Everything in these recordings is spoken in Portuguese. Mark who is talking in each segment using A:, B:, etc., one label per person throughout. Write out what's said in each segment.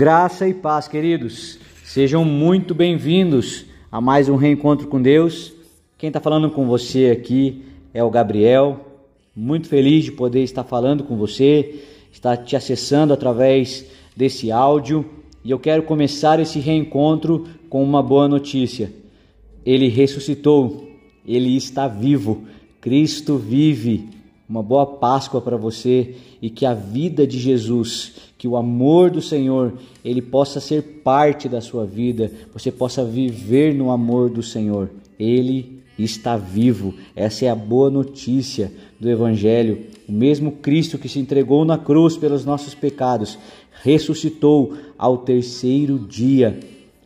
A: Graça e paz, queridos. Sejam muito bem-vindos a mais um reencontro com Deus. Quem está falando com você aqui é o Gabriel. Muito feliz de poder estar falando com você, estar te acessando através desse áudio. E eu quero começar esse reencontro com uma boa notícia. Ele ressuscitou, ele está vivo. Cristo vive. Uma boa Páscoa para você e que a vida de Jesus, que o amor do Senhor, ele possa ser parte da sua vida, você possa viver no amor do Senhor. Ele está vivo. Essa é a boa notícia do Evangelho. O mesmo Cristo que se entregou na cruz pelos nossos pecados, ressuscitou ao terceiro dia.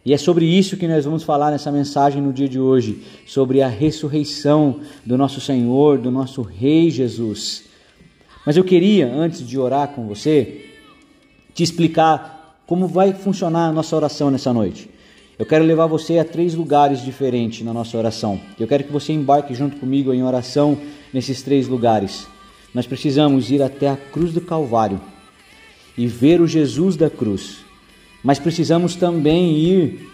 A: E é sobre isso que nós vamos falar nessa mensagem no dia de hoje, sobre a ressurreição do nosso Senhor, do nosso Rei Jesus. Mas eu queria, antes de orar com você, te explicar como vai funcionar a nossa oração nessa noite. Eu quero levar você a três lugares diferentes na nossa oração. Eu quero que você embarque junto comigo em oração nesses três lugares. Nós precisamos ir até a cruz do Calvário e ver o Jesus da cruz. Mas precisamos também ir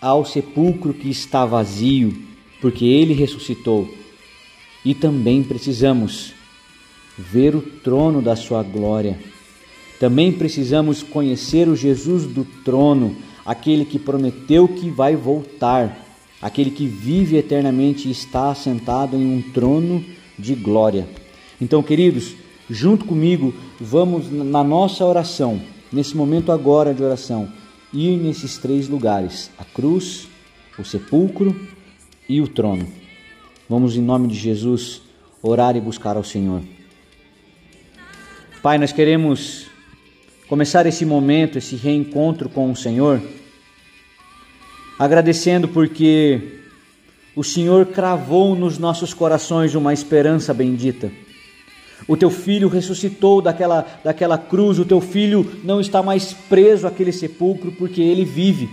A: ao sepulcro que está vazio, porque ele ressuscitou. E também precisamos ver o trono da sua glória. Também precisamos conhecer o Jesus do trono, aquele que prometeu que vai voltar, aquele que vive eternamente e está assentado em um trono de glória. Então, queridos, junto comigo, vamos na nossa oração, nesse momento agora de oração, ir nesses três lugares: a cruz, o sepulcro e o trono. Vamos, em nome de Jesus, orar e buscar ao Senhor. Pai, nós queremos começar esse momento, esse reencontro com o Senhor, agradecendo porque o Senhor cravou nos nossos corações uma esperança bendita. O teu filho ressuscitou daquela, daquela cruz, o teu filho não está mais preso àquele sepulcro porque ele vive.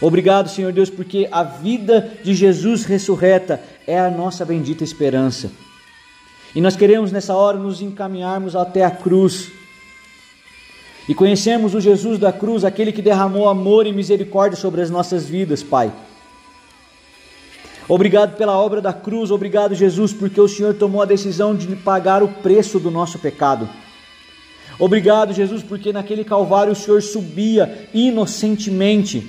A: Obrigado, Senhor Deus, porque a vida de Jesus ressurreta é a nossa bendita esperança. E nós queremos nessa hora nos encaminharmos até a cruz e conhecermos o Jesus da cruz, aquele que derramou amor e misericórdia sobre as nossas vidas, Pai. Obrigado pela obra da cruz, obrigado, Jesus, porque o Senhor tomou a decisão de pagar o preço do nosso pecado. Obrigado, Jesus, porque naquele Calvário o Senhor subia inocentemente,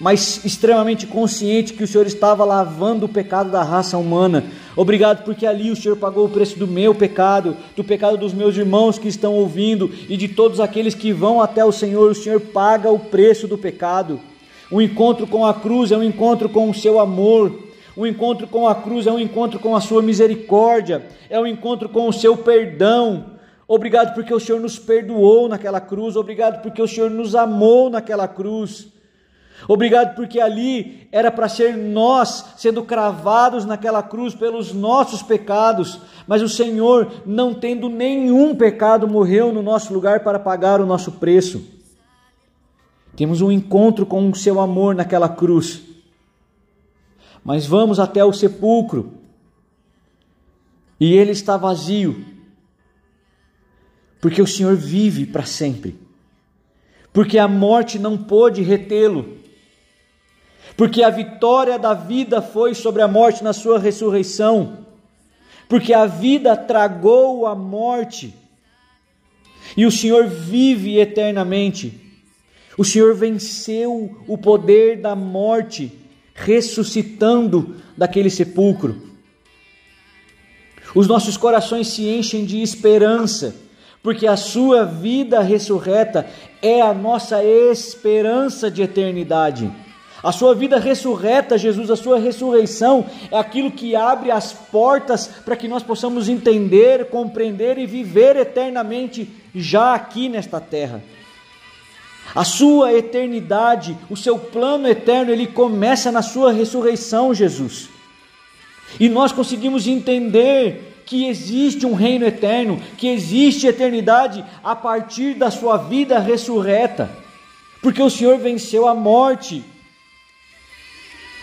A: mas extremamente consciente que o Senhor estava lavando o pecado da raça humana. Obrigado porque ali o Senhor pagou o preço do meu pecado, do pecado dos meus irmãos que estão ouvindo e de todos aqueles que vão até o Senhor. O Senhor paga o preço do pecado. O encontro com a cruz é um encontro com o seu amor. O encontro com a cruz é um encontro com a sua misericórdia, é um encontro com o seu perdão. Obrigado porque o Senhor nos perdoou naquela cruz, obrigado porque o Senhor nos amou naquela cruz. Obrigado porque ali era para ser nós sendo cravados naquela cruz pelos nossos pecados, mas o Senhor, não tendo nenhum pecado, morreu no nosso lugar para pagar o nosso preço. Temos um encontro com o seu amor naquela cruz mas vamos até o sepulcro. E ele está vazio, porque o Senhor vive para sempre, porque a morte não pôde retê-lo, porque a vitória da vida foi sobre a morte na sua ressurreição, porque a vida tragou a morte. E o Senhor vive eternamente. O Senhor venceu o poder da morte ressuscitando daquele sepulcro. Os nossos corações se enchem de esperança, porque a sua vida ressurreta é a nossa esperança de eternidade. A sua vida ressurreta, Jesus, a sua ressurreição é aquilo que abre as portas para que nós possamos entender, compreender e viver eternamente já aqui nesta terra. A sua eternidade, o seu plano eterno, ele começa na sua ressurreição, Jesus. E nós conseguimos entender que existe um reino eterno, que existe eternidade a partir da sua vida ressurreta, porque o Senhor venceu a morte.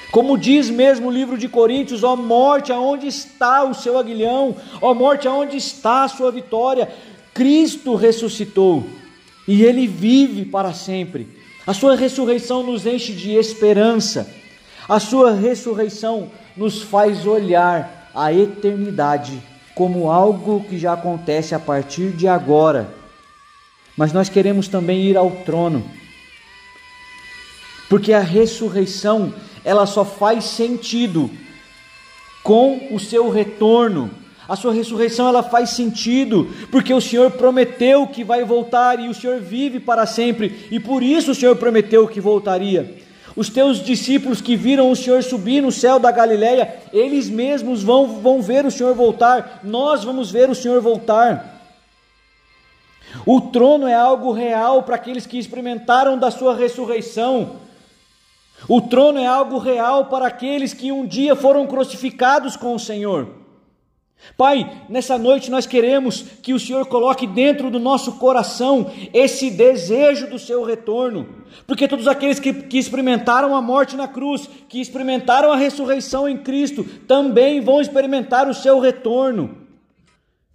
A: Como diz mesmo o livro de Coríntios, ó morte, aonde está o seu aguilhão? Ó morte, aonde está a sua vitória? Cristo ressuscitou e ele vive para sempre. A sua ressurreição nos enche de esperança. A sua ressurreição nos faz olhar a eternidade como algo que já acontece a partir de agora. Mas nós queremos também ir ao trono. Porque a ressurreição, ela só faz sentido com o seu retorno. A sua ressurreição ela faz sentido, porque o Senhor prometeu que vai voltar e o Senhor vive para sempre, e por isso o Senhor prometeu que voltaria. Os teus discípulos que viram o Senhor subir no céu da Galileia, eles mesmos vão, vão ver o Senhor voltar, nós vamos ver o Senhor voltar. O trono é algo real para aqueles que experimentaram da sua ressurreição. O trono é algo real para aqueles que um dia foram crucificados com o Senhor. Pai, nessa noite nós queremos que o Senhor coloque dentro do nosso coração esse desejo do seu retorno, porque todos aqueles que, que, experimentaram a morte na cruz, que experimentaram a ressurreição em Cristo, também vão experimentar o seu retorno.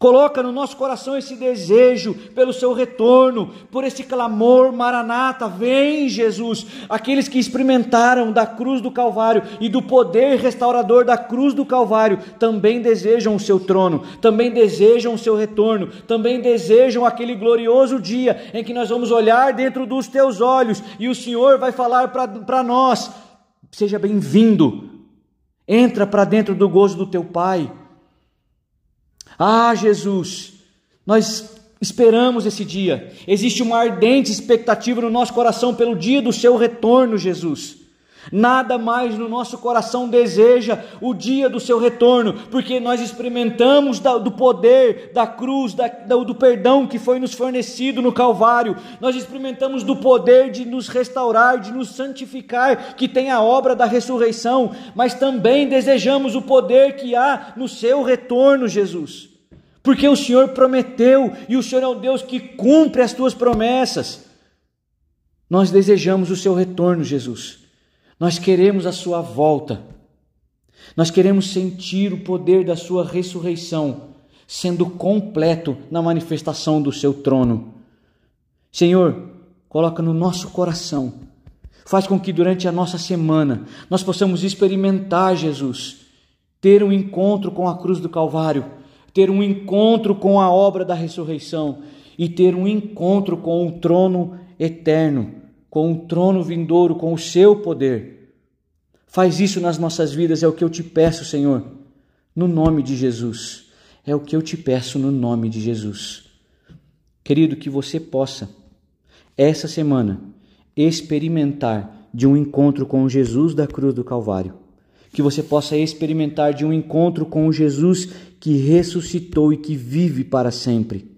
A: Coloca no nosso coração esse desejo pelo seu retorno, por esse clamor, Maranata, vem Jesus. Aqueles que experimentaram da cruz do Calvário e do poder restaurador da cruz do Calvário também desejam o seu trono, também desejam o seu retorno, também desejam aquele glorioso dia em que nós vamos olhar dentro dos teus olhos e o Senhor vai falar para nós: seja bem-vindo, entra para dentro do gozo do teu Pai. Ah, Jesus, nós esperamos esse dia. Existe uma ardente expectativa no nosso coração pelo dia do seu retorno, Jesus. Nada mais no nosso coração deseja o dia do seu retorno, porque nós experimentamos do poder da cruz, do perdão que foi nos fornecido no Calvário, nós experimentamos do poder de nos restaurar, de nos santificar, que tem a obra da ressurreição, mas também desejamos o poder que há no seu retorno, Jesus. Porque o Senhor prometeu e o Senhor é o Deus que cumpre as tuas promessas. Nós desejamos o seu retorno, Jesus. Nós queremos a sua volta. Nós queremos sentir o poder da sua ressurreição sendo completo na manifestação do seu trono. Senhor, coloca no nosso coração. Faz com que durante a nossa semana nós possamos experimentar Jesus, ter um encontro com a cruz do Calvário ter um encontro com a obra da ressurreição e ter um encontro com o trono eterno, com o trono vindouro, com o seu poder. Faz isso nas nossas vidas, é o que eu te peço, Senhor, no nome de Jesus. É o que eu te peço no nome de Jesus. Querido, que você possa, essa semana, experimentar de um encontro com Jesus da cruz do Calvário que você possa experimentar de um encontro com Jesus que ressuscitou e que vive para sempre,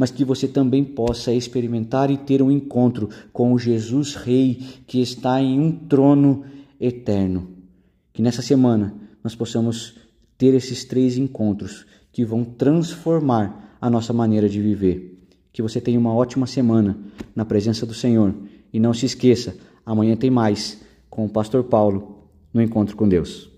A: mas que você também possa experimentar e ter um encontro com o Jesus Rei que está em um trono eterno. Que nessa semana nós possamos ter esses três encontros que vão transformar a nossa maneira de viver. Que você tenha uma ótima semana na presença do Senhor e não se esqueça, amanhã tem mais com o pastor Paulo no encontro com Deus.